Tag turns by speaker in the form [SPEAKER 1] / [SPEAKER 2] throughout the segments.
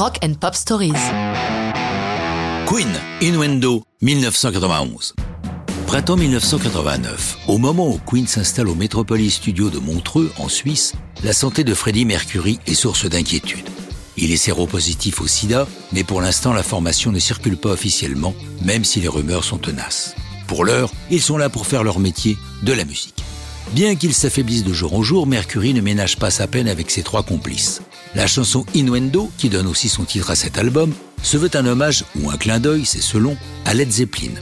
[SPEAKER 1] Rock and Pop Stories.
[SPEAKER 2] Queen, Innuendo, 1991. Printemps 1989. Au moment où Queen s'installe au Metropolis Studio de Montreux, en Suisse, la santé de Freddie Mercury est source d'inquiétude. Il est séropositif au sida, mais pour l'instant l'information ne circule pas officiellement, même si les rumeurs sont tenaces. Pour l'heure, ils sont là pour faire leur métier, de la musique. Bien qu'il s'affaiblisse de jour en jour, Mercury ne ménage pas sa peine avec ses trois complices. La chanson Innuendo, qui donne aussi son titre à cet album, se veut un hommage ou un clin d'œil, c'est selon, à Led Zeppelin.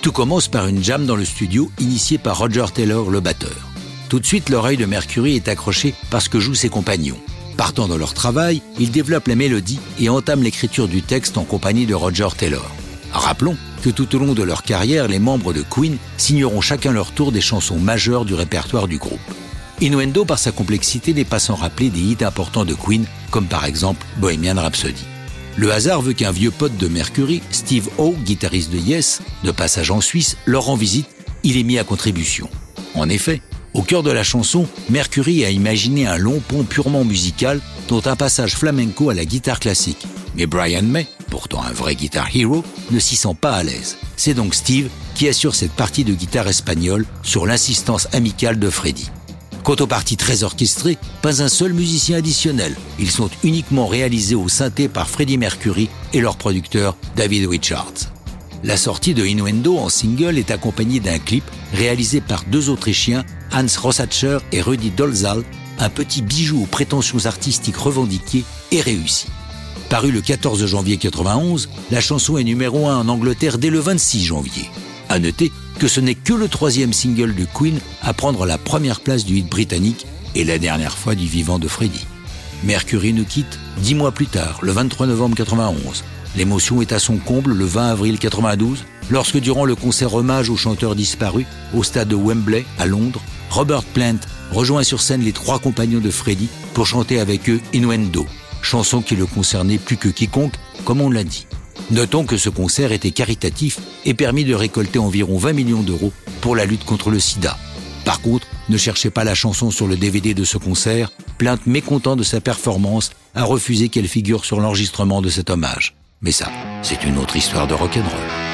[SPEAKER 2] Tout commence par une jam dans le studio initiée par Roger Taylor, le batteur. Tout de suite, l'oreille de Mercury est accrochée par ce que jouent ses compagnons. Partant de leur travail, ils développent la mélodie et entament l'écriture du texte en compagnie de Roger Taylor. Rappelons que tout au long de leur carrière, les membres de Queen signeront chacun leur tour des chansons majeures du répertoire du groupe. Innuendo, par sa complexité, n'est pas sans rappeler des hits importants de Queen, comme par exemple Bohemian Rhapsody. Le hasard veut qu'un vieux pote de Mercury, Steve O, guitariste de Yes, de passage en Suisse, leur rend visite, il est mis à contribution. En effet, au cœur de la chanson, Mercury a imaginé un long pont purement musical, dont un passage flamenco à la guitare classique. Mais Brian May, pourtant un vrai guitar hero, ne s'y sent pas à l'aise. C'est donc Steve qui assure cette partie de guitare espagnole sur l'insistance amicale de Freddie. Quant aux parties très orchestrées, pas un seul musicien additionnel. Ils sont uniquement réalisés au synthé par Freddie Mercury et leur producteur David Richards. La sortie de Innuendo en single est accompagnée d'un clip réalisé par deux Autrichiens, Hans Rossacher et Rudi Dolzal, un petit bijou aux prétentions artistiques revendiquées et réussies. Paru le 14 janvier 91, la chanson est numéro 1 en Angleterre dès le 26 janvier. À noter que ce n'est que le troisième single de Queen à prendre la première place du hit britannique et la dernière fois du vivant de Freddie. Mercury nous quitte dix mois plus tard, le 23 novembre 91. L'émotion est à son comble le 20 avril 92, lorsque durant le concert hommage au chanteur disparu au stade de Wembley à Londres, Robert Plant rejoint sur scène les trois compagnons de Freddie pour chanter avec eux Innuendo, chanson qui le concernait plus que quiconque, comme on l'a dit. Notons que ce concert était caritatif et permis de récolter environ 20 millions d'euros pour la lutte contre le sida. Par contre, ne cherchez pas la chanson sur le DVD de ce concert, plainte mécontent de sa performance a refusé qu'elle figure sur l'enregistrement de cet hommage. Mais ça, c'est une autre histoire de rock'n'roll.